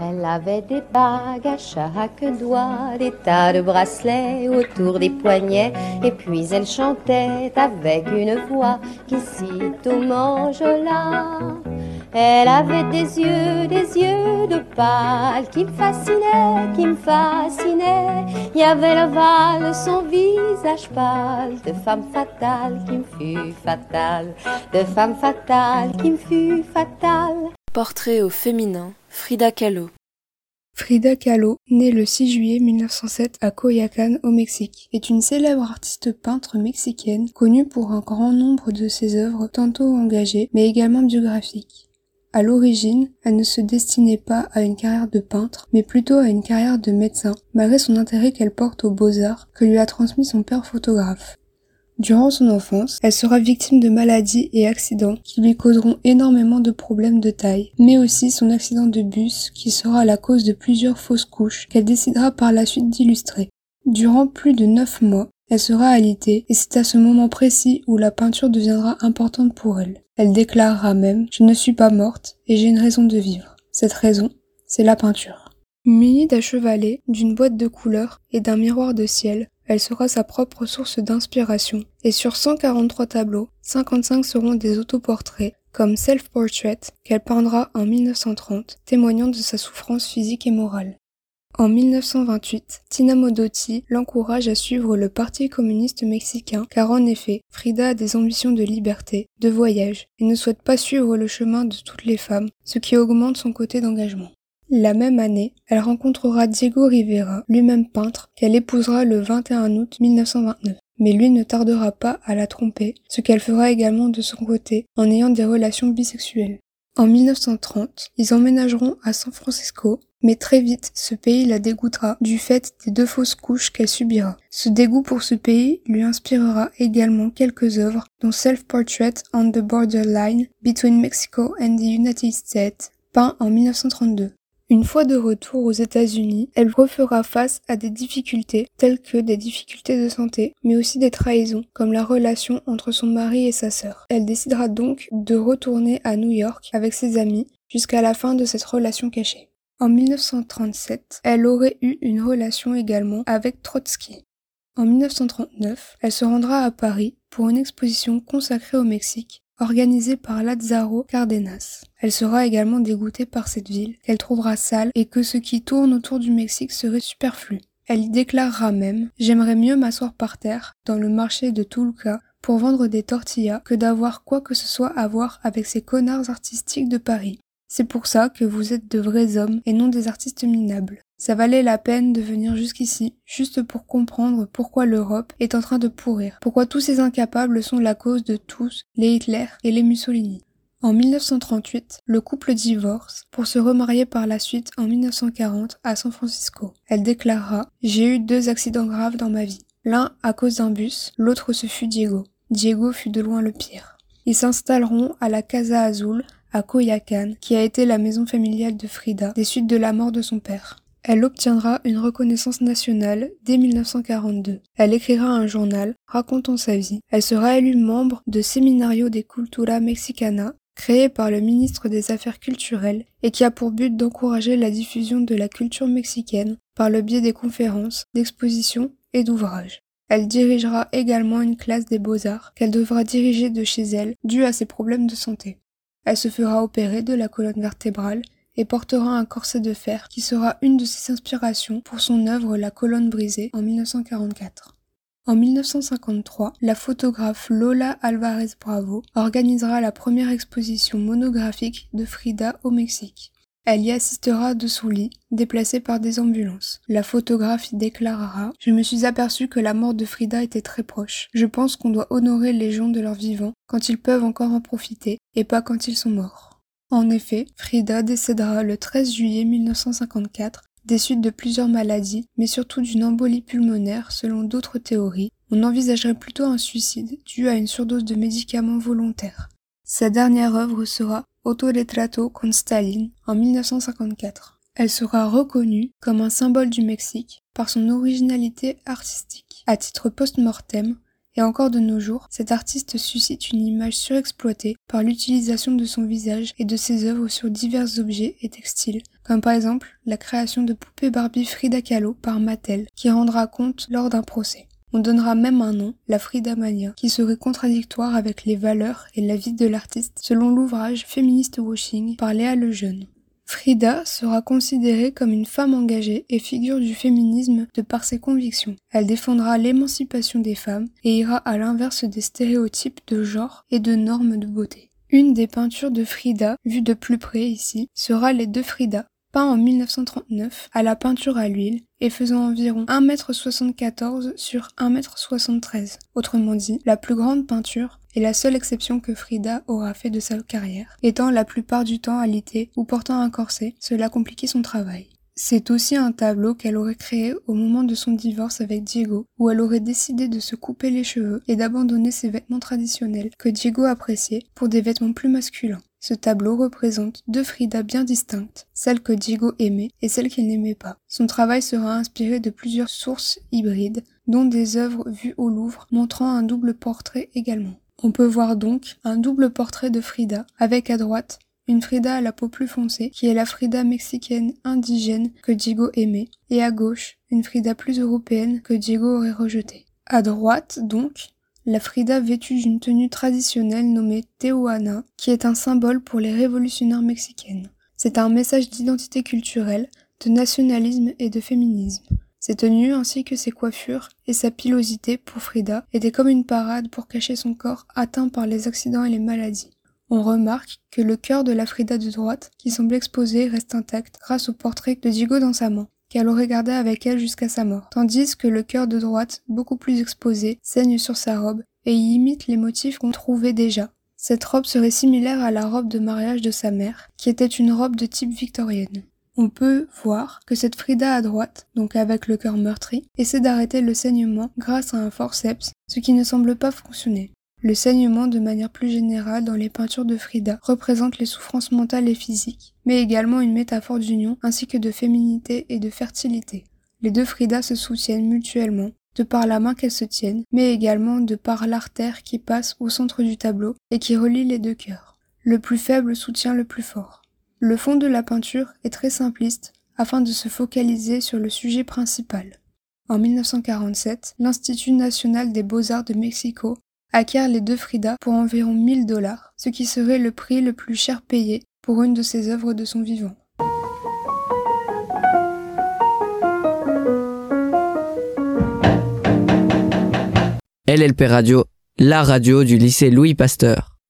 Elle avait des bagues à chaque doigt, des tas de bracelets autour des poignets, et puis elle chantait avec une voix qui sitôt m'enjola. Elle avait des yeux, des yeux de pâle qui me fascinaient, qui me fascinaient. Il y avait l'ovale, son visage pâle, de femme fatale qui me fut fatale, de femme fatale qui me fut fatale. Portrait au féminin, Frida Kahlo. Frida Kahlo, née le 6 juillet 1907 à Coyoacán au Mexique, est une célèbre artiste peintre mexicaine connue pour un grand nombre de ses œuvres tantôt engagées mais également biographiques. À l'origine, elle ne se destinait pas à une carrière de peintre, mais plutôt à une carrière de médecin, malgré son intérêt qu'elle porte aux beaux-arts que lui a transmis son père photographe. Durant son enfance, elle sera victime de maladies et accidents qui lui causeront énormément de problèmes de taille, mais aussi son accident de bus qui sera la cause de plusieurs fausses couches qu'elle décidera par la suite d'illustrer. Durant plus de neuf mois, elle sera alitée et c'est à ce moment précis où la peinture deviendra importante pour elle. Elle déclarera même Je ne suis pas morte et j'ai une raison de vivre. Cette raison, c'est la peinture. Munie d'un chevalet, d'une boîte de couleurs et d'un miroir de ciel, elle sera sa propre source d'inspiration. Et sur 143 tableaux, 55 seront des autoportraits, comme Self Portrait, qu'elle peindra en 1930, témoignant de sa souffrance physique et morale. En 1928, Tina Modotti l'encourage à suivre le Parti communiste mexicain car en effet, Frida a des ambitions de liberté, de voyage et ne souhaite pas suivre le chemin de toutes les femmes, ce qui augmente son côté d'engagement. La même année, elle rencontrera Diego Rivera, lui-même peintre, qu'elle épousera le 21 août 1929. Mais lui ne tardera pas à la tromper, ce qu'elle fera également de son côté en ayant des relations bisexuelles. En 1930, ils emménageront à San Francisco, mais très vite ce pays la dégoûtera du fait des deux fausses couches qu'elle subira. Ce dégoût pour ce pays lui inspirera également quelques œuvres, dont Self-Portrait on the Borderline Between Mexico and the United States, peint en 1932. Une fois de retour aux États-Unis, elle refera face à des difficultés telles que des difficultés de santé, mais aussi des trahisons, comme la relation entre son mari et sa sœur. Elle décidera donc de retourner à New York avec ses amis jusqu'à la fin de cette relation cachée. En 1937, elle aurait eu une relation également avec Trotsky. En 1939, elle se rendra à Paris pour une exposition consacrée au Mexique organisée par Lazzaro Cardenas. Elle sera également dégoûtée par cette ville, qu'elle trouvera sale et que ce qui tourne autour du Mexique serait superflu. Elle y déclarera même J'aimerais mieux m'asseoir par terre, dans le marché de Tulca, pour vendre des tortillas, que d'avoir quoi que ce soit à voir avec ces connards artistiques de Paris. C'est pour ça que vous êtes de vrais hommes et non des artistes minables. Ça valait la peine de venir jusqu'ici, juste pour comprendre pourquoi l'Europe est en train de pourrir, pourquoi tous ces incapables sont la cause de tous les Hitler et les Mussolini. En 1938, le couple divorce pour se remarier par la suite en 1940 à San Francisco. Elle déclarera J'ai eu deux accidents graves dans ma vie. L'un à cause d'un bus, l'autre ce fut Diego. Diego fut de loin le pire. Ils s'installeront à la Casa Azul à qui a été la maison familiale de Frida des suites de la mort de son père. Elle obtiendra une reconnaissance nationale dès 1942. Elle écrira un journal racontant sa vie. Elle sera élue membre de Seminario de Cultura Mexicana, créé par le ministre des Affaires culturelles et qui a pour but d'encourager la diffusion de la culture mexicaine par le biais des conférences, d'expositions et d'ouvrages. Elle dirigera également une classe des beaux-arts qu'elle devra diriger de chez elle dû à ses problèmes de santé. Elle se fera opérer de la colonne vertébrale et portera un corset de fer qui sera une de ses inspirations pour son œuvre La colonne brisée en 1944. En 1953, la photographe Lola Alvarez Bravo organisera la première exposition monographique de Frida au Mexique. Elle y assistera de son lit, déplacée par des ambulances. La photographe y déclarera Je me suis aperçue que la mort de Frida était très proche. Je pense qu'on doit honorer les gens de leur vivant quand ils peuvent encore en profiter, et pas quand ils sont morts. En effet, Frida décédera le 13 juillet 1954 des suites de plusieurs maladies, mais surtout d'une embolie pulmonaire selon d'autres théories. On envisagerait plutôt un suicide dû à une surdose de médicaments volontaires. Sa dernière œuvre sera Autoretrato con Stalin en 1954. Elle sera reconnue comme un symbole du Mexique par son originalité artistique. À titre post-mortem, Et encore de nos jours, cet artiste suscite une image surexploitée par l'utilisation de son visage et de ses œuvres sur divers objets et textiles, comme par exemple la création de poupées Barbie Frida Kahlo par Mattel, qui rendra compte lors d'un procès. On donnera même un nom, la Frida Mania, qui serait contradictoire avec les valeurs et la vie de l'artiste, selon l'ouvrage Féministe Washing par Léa Lejeune. Frida sera considérée comme une femme engagée et figure du féminisme de par ses convictions. Elle défendra l'émancipation des femmes et ira à l'inverse des stéréotypes de genre et de normes de beauté. Une des peintures de Frida, vue de plus près ici, sera Les deux Frida, peint en 1939 à la peinture à l'huile et faisant environ 1m74 sur 1m73. Autrement dit, la plus grande peinture est la seule exception que Frida aura fait de sa carrière, étant la plupart du temps alitée ou portant un corset, cela compliquait son travail. C'est aussi un tableau qu'elle aurait créé au moment de son divorce avec Diego, où elle aurait décidé de se couper les cheveux et d'abandonner ses vêtements traditionnels que Diego appréciait pour des vêtements plus masculins. Ce tableau représente deux Frida bien distinctes, celle que Diego aimait et celle qu'il n'aimait pas. Son travail sera inspiré de plusieurs sources hybrides, dont des œuvres vues au Louvre montrant un double portrait également. On peut voir donc un double portrait de Frida, avec à droite une Frida à la peau plus foncée, qui est la Frida mexicaine indigène que Diego aimait, et à gauche, une Frida plus européenne que Diego aurait rejetée. À droite, donc, la Frida vêtue d'une tenue traditionnelle nommée Tehuana, qui est un symbole pour les révolutionnaires mexicaines. C'est un message d'identité culturelle, de nationalisme et de féminisme. Ses tenues ainsi que ses coiffures et sa pilosité pour Frida étaient comme une parade pour cacher son corps atteint par les accidents et les maladies. On remarque que le cœur de la Frida de droite, qui semble exposé, reste intact grâce au portrait de Diego dans sa main qu'elle aurait gardé avec elle jusqu'à sa mort, tandis que le cœur de droite, beaucoup plus exposé, saigne sur sa robe et y imite les motifs qu'on trouvait déjà. Cette robe serait similaire à la robe de mariage de sa mère, qui était une robe de type victorienne. On peut voir que cette Frida à droite, donc avec le cœur meurtri, essaie d'arrêter le saignement grâce à un forceps, ce qui ne semble pas fonctionner. Le saignement, de manière plus générale, dans les peintures de Frida, représente les souffrances mentales et physiques, mais également une métaphore d'union ainsi que de féminité et de fertilité. Les deux Frida se soutiennent mutuellement, de par la main qu'elles se tiennent, mais également de par l'artère qui passe au centre du tableau et qui relie les deux cœurs. Le plus faible soutient le plus fort. Le fond de la peinture est très simpliste afin de se focaliser sur le sujet principal. En 1947, l'Institut national des beaux-arts de Mexico acquiert les deux Frida pour environ 1000 dollars, ce qui serait le prix le plus cher payé pour une de ses œuvres de son vivant. LLP Radio, la radio du lycée Louis Pasteur.